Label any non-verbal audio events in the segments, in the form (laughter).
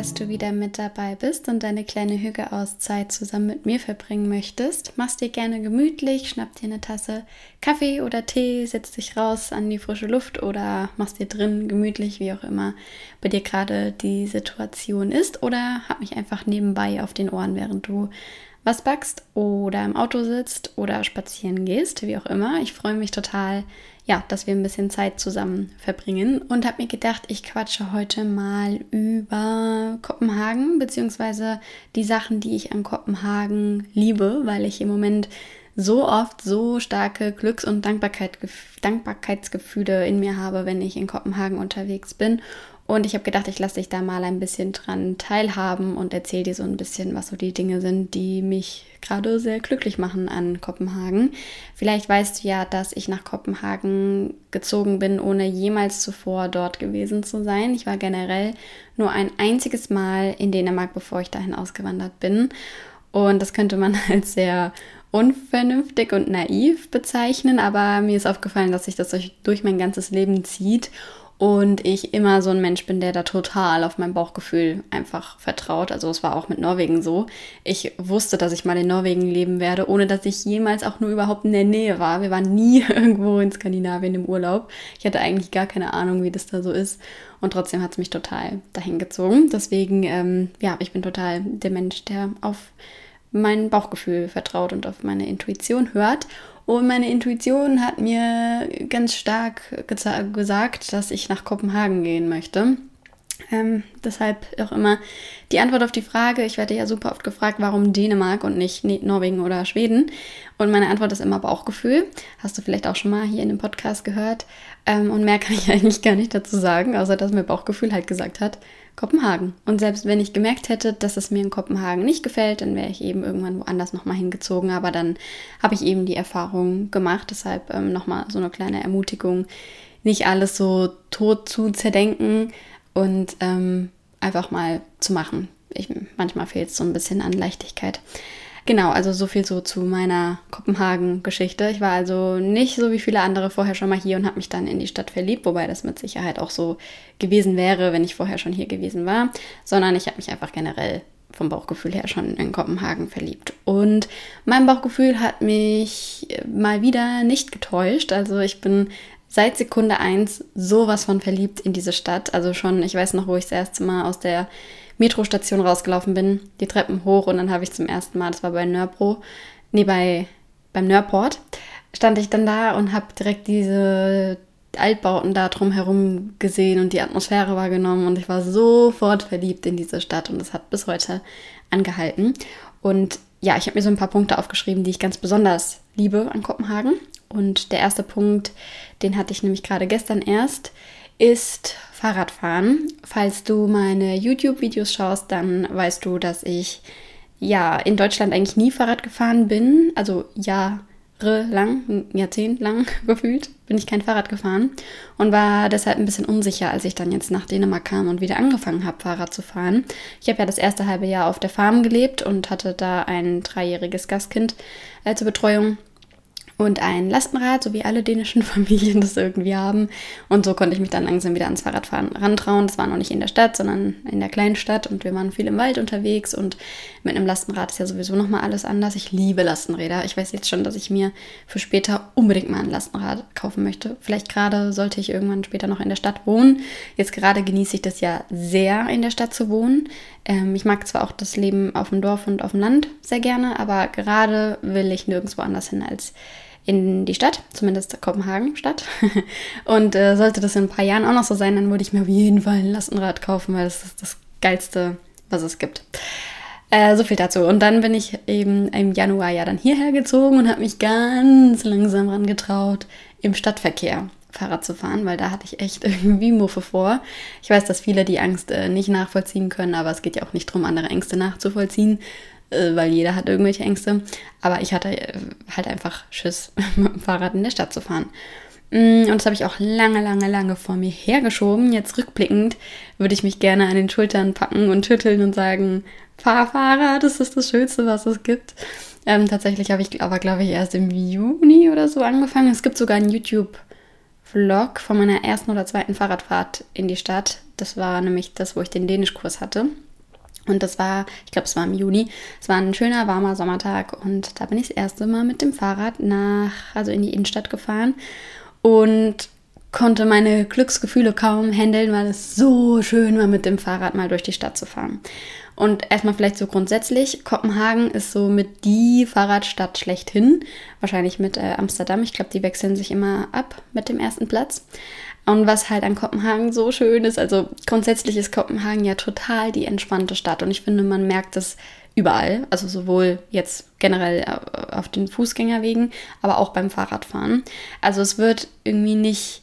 Dass du wieder mit dabei bist und deine kleine Hügeauszeit zusammen mit mir verbringen möchtest. Mach's dir gerne gemütlich, schnapp dir eine Tasse Kaffee oder Tee, setz dich raus an die frische Luft oder mach's dir drin gemütlich, wie auch immer bei dir gerade die Situation ist oder hab mich einfach nebenbei auf den Ohren, während du was backst oder im Auto sitzt oder spazieren gehst, wie auch immer. Ich freue mich total, ja, dass wir ein bisschen Zeit zusammen verbringen und habe mir gedacht, ich quatsche heute mal über Kopenhagen beziehungsweise die Sachen, die ich an Kopenhagen liebe, weil ich im Moment so oft so starke Glücks- und Dankbarkeit, Dankbarkeitsgefühle in mir habe, wenn ich in Kopenhagen unterwegs bin und ich habe gedacht, ich lasse dich da mal ein bisschen dran teilhaben und erzähle dir so ein bisschen, was so die Dinge sind, die mich gerade sehr glücklich machen an Kopenhagen. Vielleicht weißt du ja, dass ich nach Kopenhagen gezogen bin, ohne jemals zuvor dort gewesen zu sein. Ich war generell nur ein einziges Mal in Dänemark, bevor ich dahin ausgewandert bin. Und das könnte man (laughs) als sehr unvernünftig und naiv bezeichnen, aber mir ist aufgefallen, dass sich das durch mein ganzes Leben zieht und ich immer so ein Mensch bin, der da total auf mein Bauchgefühl einfach vertraut. Also es war auch mit Norwegen so. Ich wusste, dass ich mal in Norwegen leben werde, ohne dass ich jemals auch nur überhaupt in der Nähe war. Wir waren nie (laughs) irgendwo in Skandinavien im Urlaub. Ich hatte eigentlich gar keine Ahnung, wie das da so ist. Und trotzdem hat es mich total dahin gezogen. Deswegen, ähm, ja, ich bin total der Mensch, der auf mein Bauchgefühl vertraut und auf meine Intuition hört. Und meine Intuition hat mir ganz stark gesagt, dass ich nach Kopenhagen gehen möchte. Ähm, deshalb auch immer die Antwort auf die Frage, ich werde ja super oft gefragt, warum Dänemark und nicht Norwegen oder Schweden. Und meine Antwort ist immer Bauchgefühl. Hast du vielleicht auch schon mal hier in dem Podcast gehört. Ähm, und mehr kann ich (laughs) eigentlich gar nicht dazu sagen, außer dass mir Bauchgefühl halt gesagt hat, Kopenhagen. Und selbst wenn ich gemerkt hätte, dass es mir in Kopenhagen nicht gefällt, dann wäre ich eben irgendwann woanders nochmal hingezogen. Aber dann habe ich eben die Erfahrung gemacht. Deshalb ähm, nochmal so eine kleine Ermutigung, nicht alles so tot zu zerdenken und ähm, einfach mal zu machen. Ich, manchmal fehlt es so ein bisschen an Leichtigkeit. Genau, also so viel so zu meiner Kopenhagen-Geschichte. Ich war also nicht so wie viele andere vorher schon mal hier und habe mich dann in die Stadt verliebt, wobei das mit Sicherheit auch so gewesen wäre, wenn ich vorher schon hier gewesen war, sondern ich habe mich einfach generell vom Bauchgefühl her schon in Kopenhagen verliebt. Und mein Bauchgefühl hat mich mal wieder nicht getäuscht. Also ich bin seit Sekunde eins sowas von verliebt in diese Stadt. Also schon, ich weiß noch, wo ich das erste Mal aus der Metrostation rausgelaufen bin, die Treppen hoch und dann habe ich zum ersten Mal, das war bei Nörbro, nee, bei, beim Nörport, stand ich dann da und habe direkt diese Altbauten da drumherum gesehen und die Atmosphäre wahrgenommen und ich war sofort verliebt in diese Stadt und das hat bis heute angehalten. Und ja, ich habe mir so ein paar Punkte aufgeschrieben, die ich ganz besonders liebe an Kopenhagen. Und der erste Punkt, den hatte ich nämlich gerade gestern erst, ist Fahrradfahren. Falls du meine YouTube-Videos schaust, dann weißt du, dass ich ja in Deutschland eigentlich nie Fahrrad gefahren bin. Also jahrelang, ein Jahrzehnt lang (laughs) gefühlt, bin ich kein Fahrrad gefahren und war deshalb ein bisschen unsicher, als ich dann jetzt nach Dänemark kam und wieder angefangen habe, Fahrrad zu fahren. Ich habe ja das erste halbe Jahr auf der Farm gelebt und hatte da ein dreijähriges Gastkind äh, zur Betreuung und ein Lastenrad, so wie alle dänischen (laughs) Familien das irgendwie haben. Und so konnte ich mich dann langsam wieder ans Fahrradfahren rantrauen. Das war noch nicht in der Stadt, sondern in der kleinen Stadt und wir waren viel im Wald unterwegs und mit einem Lastenrad ist ja sowieso nochmal alles anders. Ich liebe Lastenräder. Ich weiß jetzt schon, dass ich mir für später unbedingt mal ein Lastenrad kaufen möchte. Vielleicht gerade sollte ich irgendwann später noch in der Stadt wohnen. Jetzt gerade genieße ich das ja sehr, in der Stadt zu wohnen. Ähm, ich mag zwar auch das Leben auf dem Dorf und auf dem Land sehr gerne, aber gerade will ich nirgendwo anders hin als in die Stadt, zumindest Kopenhagen Stadt. (laughs) Und äh, sollte das in ein paar Jahren auch noch so sein, dann würde ich mir auf jeden Fall ein Lastenrad kaufen, weil das ist das Geilste, was es gibt. Äh, so viel dazu. Und dann bin ich eben im Januar ja dann hierher gezogen und habe mich ganz langsam rangetraut, im Stadtverkehr Fahrrad zu fahren, weil da hatte ich echt (laughs) irgendwie Muffe vor. Ich weiß, dass viele die Angst äh, nicht nachvollziehen können, aber es geht ja auch nicht darum, andere Ängste nachzuvollziehen, weil jeder hat irgendwelche Ängste. Aber ich hatte äh, halt einfach Schiss, (laughs) mit dem Fahrrad in der Stadt zu fahren. Mm, und das habe ich auch lange, lange, lange vor mir hergeschoben. Jetzt rückblickend würde ich mich gerne an den Schultern packen und schütteln und sagen, fahr Fahrrad, das ist das Schönste, was es gibt. Ähm, tatsächlich habe ich aber, glaube ich, erst im Juni oder so angefangen. Es gibt sogar einen YouTube-Vlog von meiner ersten oder zweiten Fahrradfahrt in die Stadt. Das war nämlich das, wo ich den Dänischkurs hatte. Und das war, ich glaube, es war im Juni. Es war ein schöner, warmer Sommertag und da bin ich das erste Mal mit dem Fahrrad nach, also in die Innenstadt gefahren und konnte meine Glücksgefühle kaum handeln, weil es so schön war, mit dem Fahrrad mal durch die Stadt zu fahren. Und erstmal vielleicht so grundsätzlich, Kopenhagen ist so mit die Fahrradstadt schlechthin. Wahrscheinlich mit äh, Amsterdam. Ich glaube, die wechseln sich immer ab mit dem ersten Platz. Und was halt an Kopenhagen so schön ist, also grundsätzlich ist Kopenhagen ja total die entspannte Stadt. Und ich finde, man merkt es überall. Also sowohl jetzt generell äh, auf den Fußgängerwegen, aber auch beim Fahrradfahren. Also es wird irgendwie nicht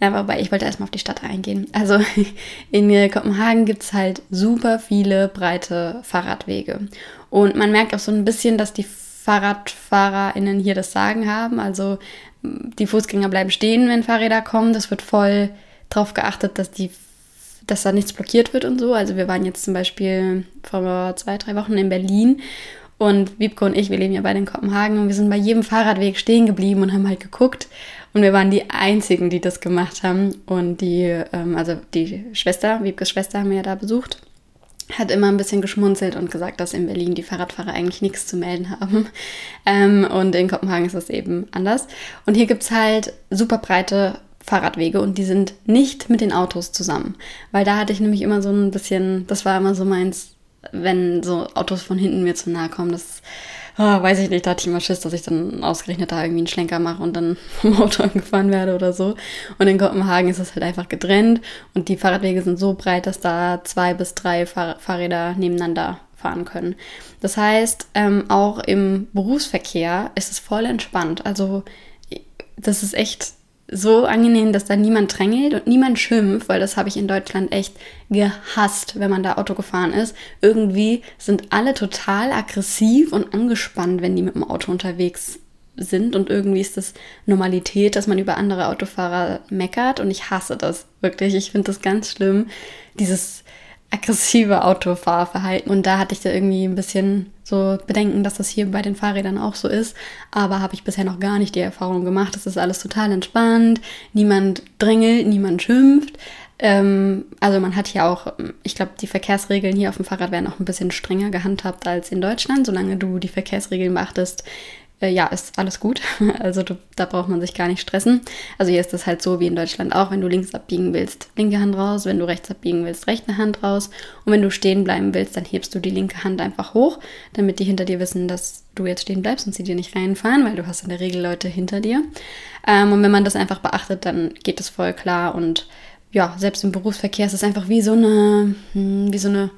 ja, wobei ich wollte erstmal auf die Stadt eingehen. Also (laughs) in Kopenhagen gibt es halt super viele breite Fahrradwege. Und man merkt auch so ein bisschen, dass die FahrradfahrerInnen hier das Sagen haben. Also die Fußgänger bleiben stehen, wenn Fahrräder kommen. Das wird voll darauf geachtet, dass die dass da nichts blockiert wird und so. Also wir waren jetzt zum Beispiel vor zwei, drei Wochen in Berlin und Wiebke und ich, wir leben ja beide in Kopenhagen und wir sind bei jedem Fahrradweg stehen geblieben und haben halt geguckt. Und wir waren die Einzigen, die das gemacht haben. Und die, ähm, also die Schwester, Wiebkes Schwester, haben wir ja da besucht, hat immer ein bisschen geschmunzelt und gesagt, dass in Berlin die Fahrradfahrer eigentlich nichts zu melden haben. (laughs) Ähm, und in Kopenhagen ist das eben anders. Und hier gibt es halt super breite Fahrradwege und die sind nicht mit den Autos zusammen. Weil da hatte ich nämlich immer so ein bisschen, das war immer so meins, wenn so Autos von hinten mir zu nahe kommen, das oh, weiß ich nicht, da hatte ich immer Schiss, dass ich dann ausgerechnet da irgendwie einen Schlenker mache und dann (laughs) vom Auto angefahren werde oder so. Und in Kopenhagen ist es halt einfach getrennt und die Fahrradwege sind so breit, dass da zwei bis drei Fahr Fahrräder nebeneinander fahren können. Das heißt, ähm, auch im Berufsverkehr ist es voll entspannt. Also das ist echt so angenehm, dass da niemand drängelt und niemand schimpft, weil das habe ich in Deutschland echt gehasst, wenn man da Auto gefahren ist. Irgendwie sind alle total aggressiv und angespannt, wenn die mit dem Auto unterwegs sind und irgendwie ist das Normalität, dass man über andere Autofahrer meckert und ich hasse das wirklich. Ich finde das ganz schlimm, dieses aggressive Autofahrverhalten. Und da hatte ich da irgendwie ein bisschen so Bedenken, dass das hier bei den Fahrrädern auch so ist. Aber habe ich bisher noch gar nicht die Erfahrung gemacht. Das ist alles total entspannt. Niemand drängelt, niemand schimpft. Ähm, also man hat hier auch, ich glaube, die Verkehrsregeln hier auf dem Fahrrad werden auch ein bisschen strenger gehandhabt als in Deutschland. Solange du die Verkehrsregeln beachtest, äh, ja, ist alles gut. (laughs) Also du, da braucht man sich gar nicht stressen. Also hier ist das halt so wie in Deutschland auch, wenn du links abbiegen willst, linke Hand raus, wenn du rechts abbiegen willst, rechte Hand raus. Und wenn du stehen bleiben willst, dann hebst du die linke Hand einfach hoch, damit die hinter dir wissen, dass du jetzt stehen bleibst und sie dir nicht reinfahren, weil du hast in der Regel Leute hinter dir. Ähm, und wenn man das einfach beachtet, dann geht es voll klar. Und ja, selbst im Berufsverkehr ist es einfach wie so eine, hm, wie so eine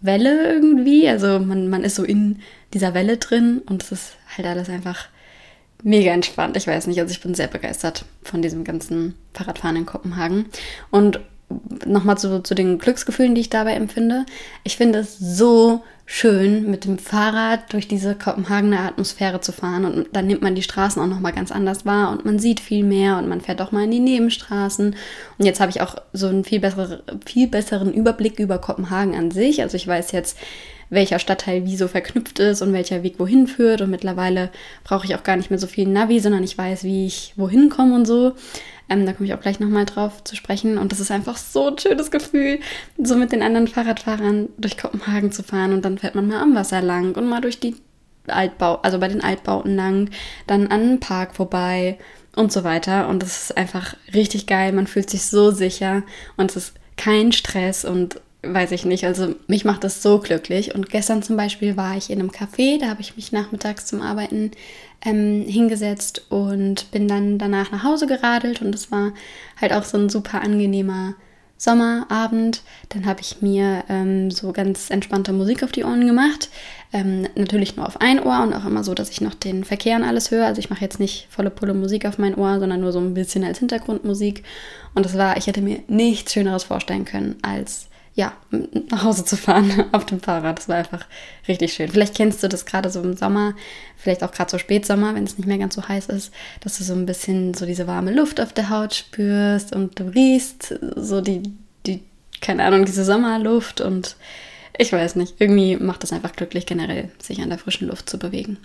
Welle irgendwie. Also man, man ist so in dieser Welle drin und es ist halt alles einfach mega entspannt. Ich weiß nicht, also ich bin sehr begeistert von diesem ganzen Fahrradfahren in Kopenhagen. Und nochmal zu, zu den Glücksgefühlen, die ich dabei empfinde. Ich finde es so schön, mit dem Fahrrad durch diese Kopenhagener Atmosphäre zu fahren und dann nimmt man die Straßen auch nochmal ganz anders wahr und man sieht viel mehr und man fährt auch mal in die Nebenstraßen. Und jetzt habe ich auch so einen viel, bessere, viel besseren Überblick über Kopenhagen an sich. Also ich weiß jetzt, welcher Stadtteil wie so verknüpft ist und welcher Weg wohin führt. Und mittlerweile brauche ich auch gar nicht mehr so viel Navi, sondern ich weiß, wie ich wohin komme und so. Ähm, da komme ich auch gleich nochmal drauf zu sprechen. Und das ist einfach so ein schönes Gefühl, so mit den anderen Fahrradfahrern durch Kopenhagen zu fahren. Und dann fährt man mal am Wasser lang und mal durch die Altbau, also bei den Altbauten lang, dann an einen Park vorbei und so weiter. Und das ist einfach richtig geil. Man fühlt sich so sicher und es ist kein Stress und weiß ich nicht. Also mich macht das so glücklich. Und gestern zum Beispiel war ich in einem Café, da habe ich mich nachmittags zum Arbeiten ähm, hingesetzt und bin dann danach nach Hause geradelt. Und es war halt auch so ein super angenehmer Sommerabend. Dann habe ich mir ähm, so ganz entspannte Musik auf die Ohren gemacht. Ähm, natürlich nur auf ein Ohr und auch immer so, dass ich noch den Verkehr und alles höre. Also ich mache jetzt nicht volle Pulle Musik auf mein Ohr, sondern nur so ein bisschen als Hintergrundmusik. Und das war, ich hätte mir nichts Schöneres vorstellen können, als ja, nach Hause zu fahren (laughs) auf dem Fahrrad. Das war einfach richtig schön. Vielleicht kennst du das gerade so im Sommer, vielleicht auch gerade so Spätsommer, wenn es nicht mehr ganz so heiß ist, dass du so ein bisschen so diese warme Luft auf der Haut spürst und du riechst so die, die, keine Ahnung, diese Sommerluft und ich weiß nicht, irgendwie macht es einfach glücklich generell, sich an der frischen Luft zu bewegen.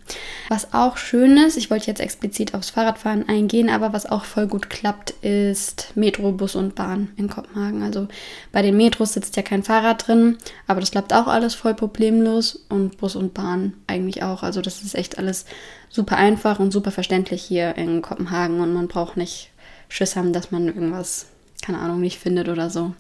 Was auch schön ist, ich wollte jetzt explizit aufs Fahrradfahren eingehen, aber was auch voll gut klappt, ist Metro, Bus und Bahn in Kopenhagen. Also bei den Metros sitzt ja kein Fahrrad drin, aber das klappt auch alles voll problemlos und Bus und Bahn eigentlich auch. Also das ist echt alles super einfach und super verständlich hier in Kopenhagen und man braucht nicht Schiss haben, dass man irgendwas keine Ahnung, nicht findet oder so.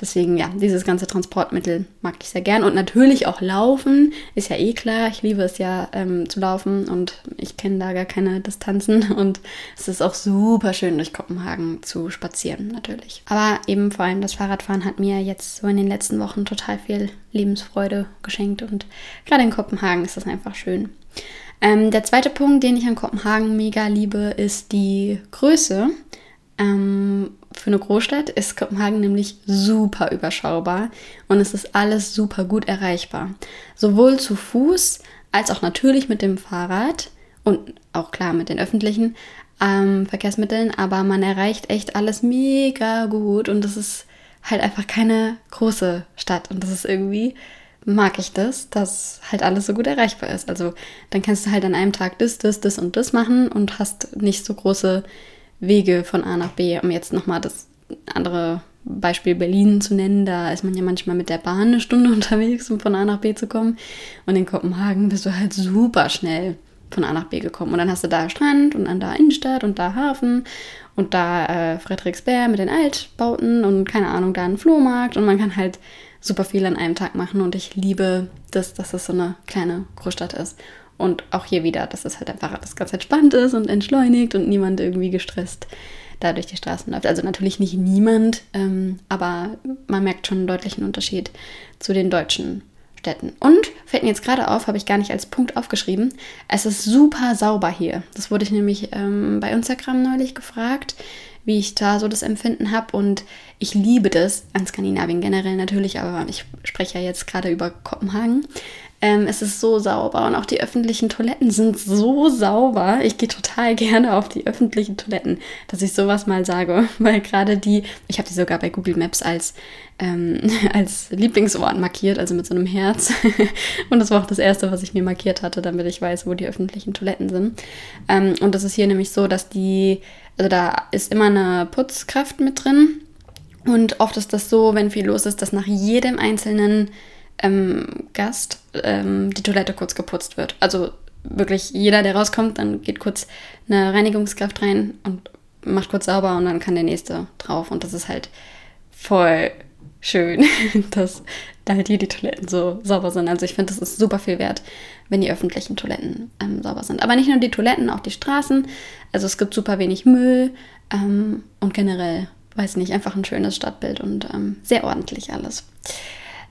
Deswegen, ja, dieses ganze Transportmittel mag ich sehr gern. Und natürlich auch Laufen, ist ja eh klar. Ich liebe es ja ähm, zu laufen und ich kenne da gar keine Distanzen. (laughs) Und es ist auch super schön, durch Kopenhagen zu spazieren, natürlich. Aber eben vor allem das Fahrradfahren hat mir jetzt so in den letzten Wochen total viel Lebensfreude geschenkt. Und gerade in Kopenhagen ist das einfach schön. Ähm, der zweite Punkt, den ich an Kopenhagen mega liebe, ist die Größe. Ähm, für eine Großstadt ist Kopenhagen nämlich super überschaubar und es ist alles super gut erreichbar. Sowohl zu Fuß als auch natürlich mit dem Fahrrad und auch klar mit den öffentlichen ähm, Verkehrsmitteln, aber man erreicht echt alles mega gut und das ist halt einfach keine große Stadt und das ist irgendwie mag ich das, dass halt alles so gut erreichbar ist. Also dann kannst du halt an einem Tag das, das, das und das machen und hast nicht so große Wege von A nach B, um jetzt nochmal das andere Beispiel Berlin zu nennen, da ist man ja manchmal mit der Bahn eine Stunde (laughs) unterwegs, um von A nach B zu kommen. Und in Kopenhagen bist du halt super schnell von A nach B gekommen. Und dann hast du da Strand und dann da Innenstadt und da Hafen und da äh, Frederiksberg mit den Altbauten und keine Ahnung, da ein Flohmarkt und man kann halt super viel an einem Tag machen. Und ich liebe das, dass es so eine kleine Großstadt ist. Und auch hier wieder, dass es halt einfach alles ganz entspannt ist und entschleunigt und niemand irgendwie gestresst da durch die Straßen läuft. Also natürlich nicht niemand, ähm, aber man merkt schon einen deutlichen Unterschied zu den deutschen Städten. Und fällt mir jetzt gerade auf, habe ich gar nicht als Punkt aufgeschrieben, es ist super sauber hier. Das wurde ich nämlich ähm, bei Instagram neulich gefragt, wie ich da so das Empfinden habe. Und ich liebe das an Skandinavien generell natürlich, aber ich spreche ja jetzt gerade über Kopenhagen. Ähm, es ist so sauber und auch die öffentlichen Toiletten sind so sauber. Ich gehe total gerne auf die öffentlichen Toiletten, dass ich sowas mal sage, (laughs) weil gerade die, ich habe die sogar bei Google Maps als, ähm, (laughs) als Lieblingsort markiert, also mit so einem Herz. (laughs) und das war auch das Erste, was ich mir markiert hatte, damit ich weiß, wo die öffentlichen Toiletten sind. Ähm, und das ist hier nämlich so, dass die, also da ist immer eine Putzkraft mit drin. Und oft ist das so, wenn viel los ist, dass nach jedem einzelnen ähm, Gast ähm, die Toilette kurz geputzt wird. Also wirklich jeder, der rauskommt, dann geht kurz eine Reinigungskraft rein und macht kurz sauber und dann kann der nächste drauf. Und das ist halt voll schön, (laughs) dass da halt hier die Toiletten so sauber sind. Also ich finde, das ist super viel wert, wenn die öffentlichen Toiletten ähm, sauber sind. Aber nicht nur die Toiletten, auch die Straßen. Also es gibt super wenig Müll ähm, und generell, weiß nicht, einfach ein schönes Stadtbild und ähm, sehr ordentlich alles.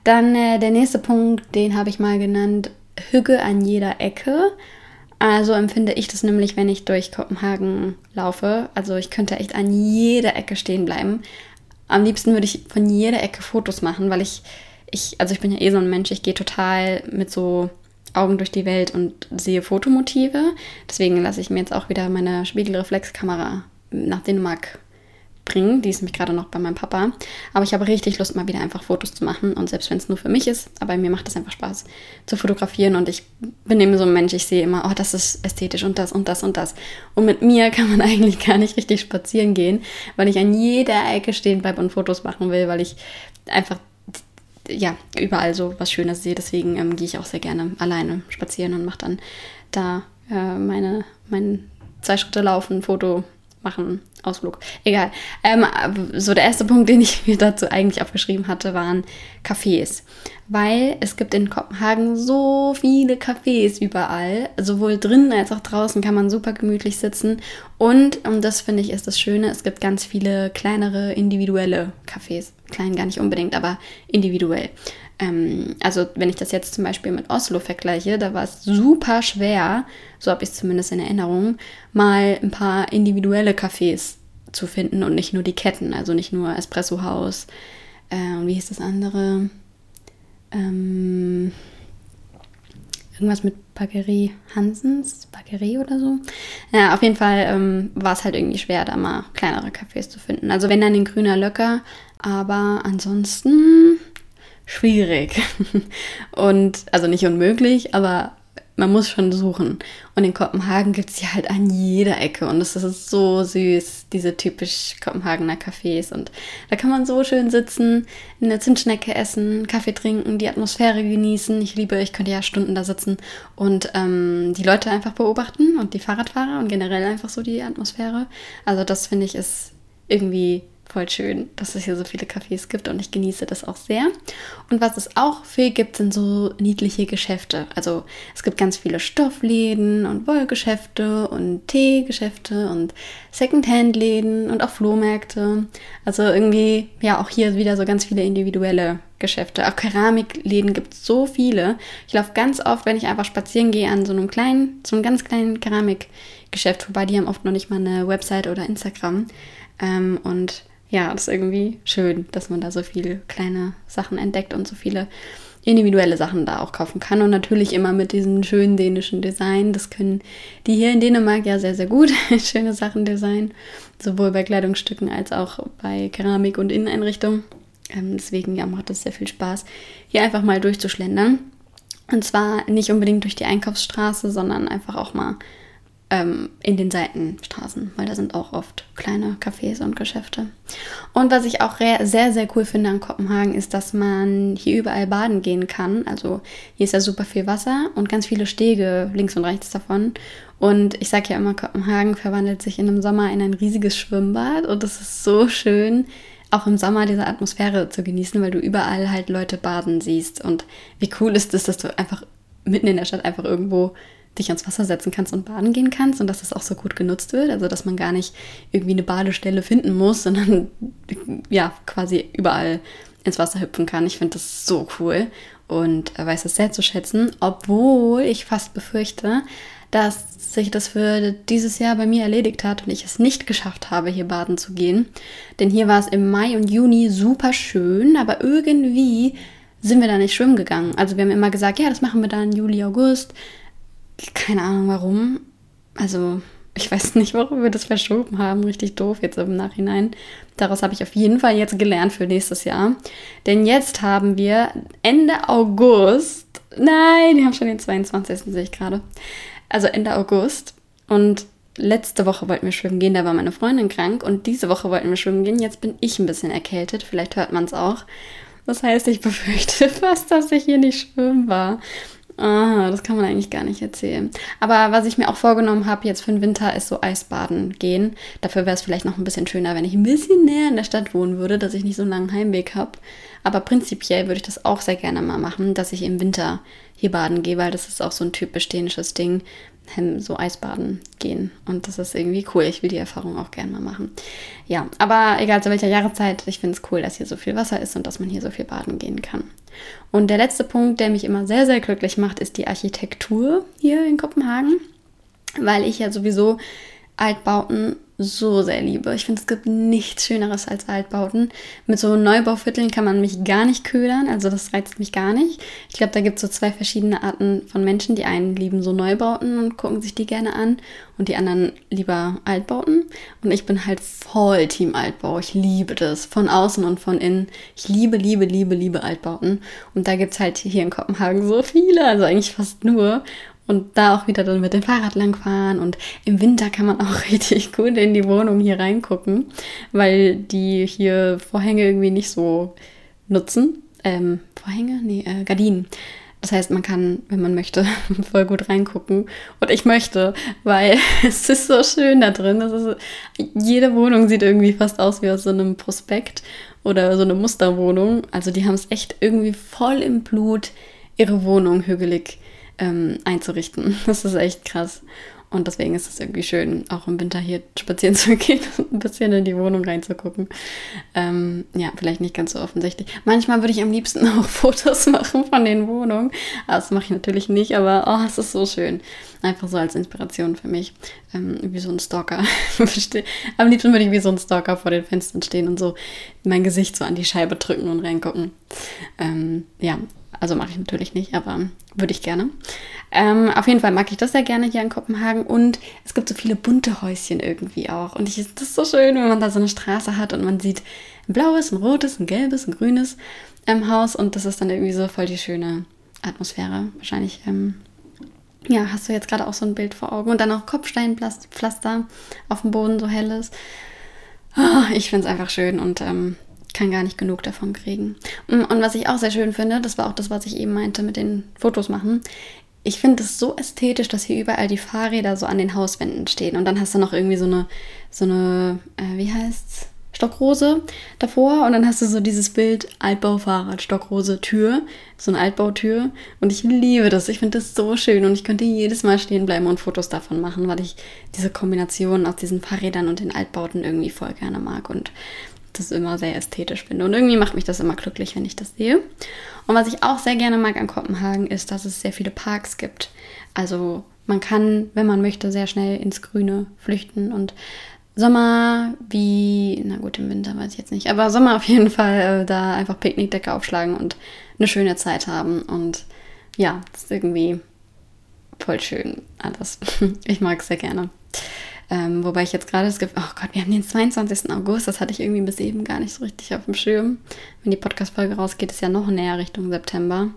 Dann äh, der nächste Punkt, den habe ich mal genannt, Hüge an jeder Ecke. Also empfinde ich das nämlich, wenn ich durch Kopenhagen laufe. Also ich könnte echt an jeder Ecke stehen bleiben. Am liebsten würde ich von jeder Ecke Fotos machen, weil ich, ich, also ich bin ja eh so ein Mensch, ich gehe total mit so Augen durch die Welt und sehe Fotomotive. Deswegen lasse ich mir jetzt auch wieder meine Spiegelreflexkamera nach Dänemark bringen. Die ist nämlich gerade noch bei meinem Papa. Aber ich habe richtig Lust, mal wieder einfach Fotos zu machen. Und selbst wenn es nur für mich ist, aber mir macht es einfach Spaß zu fotografieren. Und ich bin eben so ein Mensch, ich sehe immer, oh, das ist ästhetisch und das und das und das. Und mit mir kann man (laughs) eigentlich gar nicht richtig spazieren gehen, weil ich an jeder Ecke stehen bleibe und Fotos machen will, weil ich einfach ja, überall so was Schönes sehe. Deswegen ähm, gehe ich auch sehr gerne alleine spazieren und mache dann da äh, meine, mein zwei Schritte laufen, Foto machen, Ausflug. Egal. Ähm, so der erste Punkt, (laughs) den ich mir dazu eigentlich aufgeschrieben hatte, waren Cafés. Weil es gibt in Kopenhagen so viele Cafés überall. Sowohl drinnen als auch draußen kann man super gemütlich sitzen. Und, und das finde ich ist das Schöne, es gibt ganz viele kleinere individuelle Cafés. Klein gar nicht unbedingt, aber individuell. Ähm, also wenn ich das jetzt zum Beispiel mit Oslo vergleiche, da war es super schwer, so habe ich es zumindest in Erinnerung, mal ein paar individuelle Cafés zu finden und nicht nur die Ketten, also nicht nur Espresso House, Äh, und wie hieß das andere? Ähm, irgendwas mit Bagerie Hansens, Bagerie oder so. Ja, auf jeden Fall ähm, war es halt irgendwie schwer, da mal kleinere Cafés zu finden. Also wenn dann den Grüner Löcker, aber ansonsten schwierig. Und also nicht unmöglich, aber man muss schon suchen. Und in Kopenhagen gibt es ja halt an jeder Ecke. Und es ist so süß, diese typisch Kopenhagener Cafés. Und da kann man so schön sitzen, eine Zimtschnecke essen, Kaffee trinken, die Atmosphäre genießen. Ich liebe, ich könnte ja Stunden da sitzen und ähm, die Leute einfach beobachten und die Fahrradfahrer und generell einfach so die Atmosphäre. Also das finde ich ist irgendwie voll schön, dass es hier so viele Cafés gibt und ich genieße das auch sehr. Und was es auch viel gibt, sind so niedliche Geschäfte. Also es gibt ganz viele Stoffläden und Wollgeschäfte und Teegeschäfte und Secondhand-Läden und auch Flohmärkte. Also irgendwie, ja, auch hier wieder so ganz viele individuelle Geschäfte. Auch Keramikläden gibt es so viele. Ich laufe ganz oft, wenn ich einfach spazieren gehe, an so einem kleinen, so einem ganz kleinen Keramikgeschäft vorbei. Die haben oft noch nicht mal eine Website oder Instagram. Ähm, und ja, das ist irgendwie schön, dass man da so viele kleine Sachen entdeckt und so viele individuelle Sachen da auch kaufen kann. Und natürlich immer mit diesem schönen dänischen Design. Das können die hier in Dänemark ja sehr, sehr gut. (laughs) Schöne Sachen designen. Sowohl bei Kleidungsstücken als auch bei Keramik und Inneneinrichtung. Ähm, deswegen ja, macht es sehr viel Spaß, hier einfach mal durchzuschlendern. Und zwar nicht unbedingt durch die Einkaufsstraße, sondern einfach auch mal ähm, in den Seitenstraßen, weil da sind auch oft kleine Cafés und Geschäfte. Und was ich auch sehr, sehr cool finde an Kopenhagen, ist, dass man hier überall baden gehen kann. Also hier ist ja super viel Wasser und ganz viele Stege links und rechts davon. Und ich sage ja immer, Kopenhagen verwandelt sich in einem Sommer in ein riesiges Schwimmbad und es ist so schön, auch im Sommer diese Atmosphäre zu genießen, weil du überall halt Leute baden siehst. Und wie cool ist es, dass du einfach mitten in der Stadt einfach irgendwo dich ans Wasser setzen kannst und baden gehen kannst und dass das auch so gut genutzt wird. Also dass man gar nicht irgendwie eine Badestelle finden muss, (laughs) sondern ja, quasi überall ins Wasser hüpfen kann. Ich finde das so cool und weiß es sehr zu schätzen, obwohl ich fast befürchte, dass sich das für dieses Jahr bei mir erledigt hat und ich es nicht geschafft habe, hier baden zu gehen. Denn hier war es im Mai und Juni super schön, aber irgendwie sind wir da nicht schwimmen gegangen. Also wir haben immer gesagt, ja, das machen wir dann Juli, August keine Ahnung warum. Also, ich weiß nicht, warum wir das verschoben haben. Richtig doof jetzt im Nachhinein. Daraus habe ich auf jeden Fall jetzt gelernt für nächstes Jahr. Denn jetzt haben wir Ende August. Nein, wir haben schon den 22. sehe ich gerade. Also Ende August. Und letzte Woche wollten wir schwimmen gehen, da war meine Freundin krank. Und diese Woche wollten wir schwimmen gehen. Jetzt bin ich ein bisschen erkältet. Vielleicht hört man es auch. Das heißt, ich befürchte (laughs) fast, dass ich hier nicht schwimmen war. Aha, das kann man eigentlich gar nicht erzählen. Aber was ich mir auch vorgenommen habe jetzt für den Winter, ist so Eisbaden gehen. Dafür wäre es vielleicht noch ein bisschen schöner, wenn ich ein bisschen näher in der Stadt wohnen würde, dass ich nicht so einen langen Heimweg habe. Aber prinzipiell würde ich das auch sehr gerne mal machen, dass ich im Winter hier baden gehe, weil das ist auch so ein typisch dänisches Ding so Eisbaden gehen. Und das ist irgendwie cool. Ich will die Erfahrung auch gerne mal machen. Ja, aber egal zu welcher Jahreszeit, ich finde es cool, dass hier so viel Wasser ist und dass man hier so viel baden gehen kann. Und der letzte Punkt, der mich immer sehr, sehr glücklich macht, ist die Architektur hier in Kopenhagen, weil ich ja sowieso Altbauten so sehr liebe. Ich finde, es gibt nichts Schöneres als Altbauten. Mit so Neubauvierteln kann man mich gar nicht ködern, also das reizt mich gar nicht. Ich glaube, da gibt es so zwei verschiedene Arten von Menschen. Die einen lieben so Neubauten und gucken sich die gerne an und die anderen lieber Altbauten. Und ich bin halt voll Team Altbau. Ich liebe das, von außen und von innen. Ich liebe, liebe, liebe, liebe Altbauten. Und da gibt es halt hier in Kopenhagen so viele, also eigentlich fast nur und da auch wieder dann mit dem Fahrrad langfahren. Und im Winter kann man (laughs) auch richtig gut in die Wohnung hier reingucken, weil die hier Vorhänge irgendwie nicht so nutzen. Ähm, Vorhänge? Nee, äh, Gardinen. Das heißt, man kann, wenn man möchte, (laughs) voll gut reingucken. Und ich möchte, weil (laughs) es ist so schön da drin. Ist, jede Wohnung sieht irgendwie fast aus wie aus so einem Prospekt oder so eine Musterwohnung. Also die haben es echt irgendwie voll im Blut, ihre Wohnung hügelig ähm, einzurichten. (laughs) Das ist echt krass. Und deswegen ist es irgendwie schön, auch im Winter hier spazieren (laughs) zu gehen und ein bisschen in die Wohnung reinzugucken. Ähm, ja, vielleicht nicht ganz so offensichtlich. Manchmal würde ich am liebsten (laughs) auch Fotos machen von den Wohnungen. Das mache ich natürlich nicht, aber oh, es ist so schön. Einfach so als Inspiration für mich. Ähm, wie so ein Stalker. am liebsten würde ich wie so ein Stalker vor den Fenstern stehen und so mein Gesicht so an die Scheibe drücken und reingucken. Ähm, ja, also mache ich natürlich nicht, aber würde ich gerne. Ähm, auf jeden Fall mag ich das sehr gerne hier in Kopenhagen und es gibt so viele bunte Häuschen irgendwie auch. Und ich, das ist so schön, wenn man da so eine Straße hat und man sieht ein blaues, ein rotes, ein gelbes, ein grünes ähm, Haus und das ist dann irgendwie so voll die schöne Atmosphäre. Wahrscheinlich, ähm, ja, hast du jetzt gerade auch so ein Bild vor Augen und dann auch Kopfsteinpflaster auf dem Boden, so helles. Oh, ich finde es einfach schön und ähm, kann gar nicht genug davon kriegen. Mm, und was ich auch sehr schön finde, das war auch das, was ich eben meinte mit den Fotos machen. Ich finde es so ästhetisch, dass hier überall die Fahrräder so an den Hauswänden stehen. Und dann hast du noch irgendwie so eine, so eine, äh, wie heißt's? Stockrose davor und dann hast du so dieses Bild Altbaufahrrad, Stockrose, Tür, so eine Altbautür und ich liebe das. Ich finde das so schön und ich könnte jedes Mal stehen bleiben und Fotos davon machen, weil ich diese Kombination aus diesen Fahrrädern und den Altbauten irgendwie voll gerne mag und das immer sehr ästhetisch finde. Und irgendwie macht mich das immer glücklich, wenn ich das sehe. Und was ich auch sehr gerne mag an Kopenhagen ist, dass es sehr viele Parks gibt. Also man kann, wenn man möchte, sehr schnell ins Grüne flüchten und Sommer wie, na gut, im Winter weiß ich jetzt nicht, aber Sommer auf jeden Fall äh, da einfach Picknickdecke aufschlagen und eine schöne Zeit haben. Und ja, das ist irgendwie voll schön alles. (laughs) ich mag es sehr gerne. Ähm, wobei ich jetzt gerade das Gefühl, oh Gott, wir haben den 22. August, das hatte ich irgendwie bis eben gar nicht so richtig auf dem Schirm. Wenn die Podcast-Folge rausgeht, ist ja noch näher Richtung September.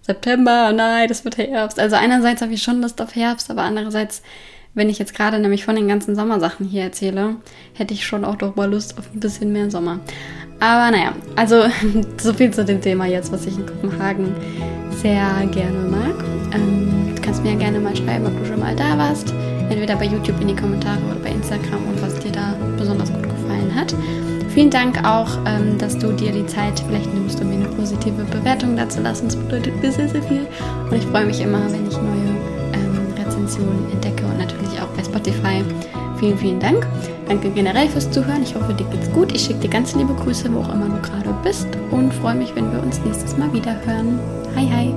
September, nein, das wird Herbst. Also einerseits habe ich schon Lust auf Herbst, aber andererseits, wenn ich jetzt gerade nämlich von den ganzen Sommersachen hier erzähle, hätte ich schon auch doch mal Lust auf ein bisschen mehr Sommer. Aber naja, also (laughs) so viel zu dem Thema jetzt, was ich in Kopenhagen sehr gerne mag. Ähm, du kannst mir ja gerne mal schreiben, ob du schon mal da warst entweder bei YouTube in die Kommentare oder bei Instagram und was dir da besonders gut gefallen hat. Vielen Dank auch, ähm, dass du dir die Zeit vielleicht nimmst, um mir eine positive Bewertung dazu lassen. Das bedeutet mir sehr, sehr viel. Und ich freue mich immer, wenn ich neue ähm, Rezensionen entdecke und natürlich auch bei Spotify. Vielen, vielen Dank. Danke generell fürs Zuhören. Ich hoffe, dir geht's gut. Ich schicke dir ganz liebe Grüße, wo auch immer du gerade bist und freue mich, wenn wir uns nächstes Mal wieder hören. Hi, hi.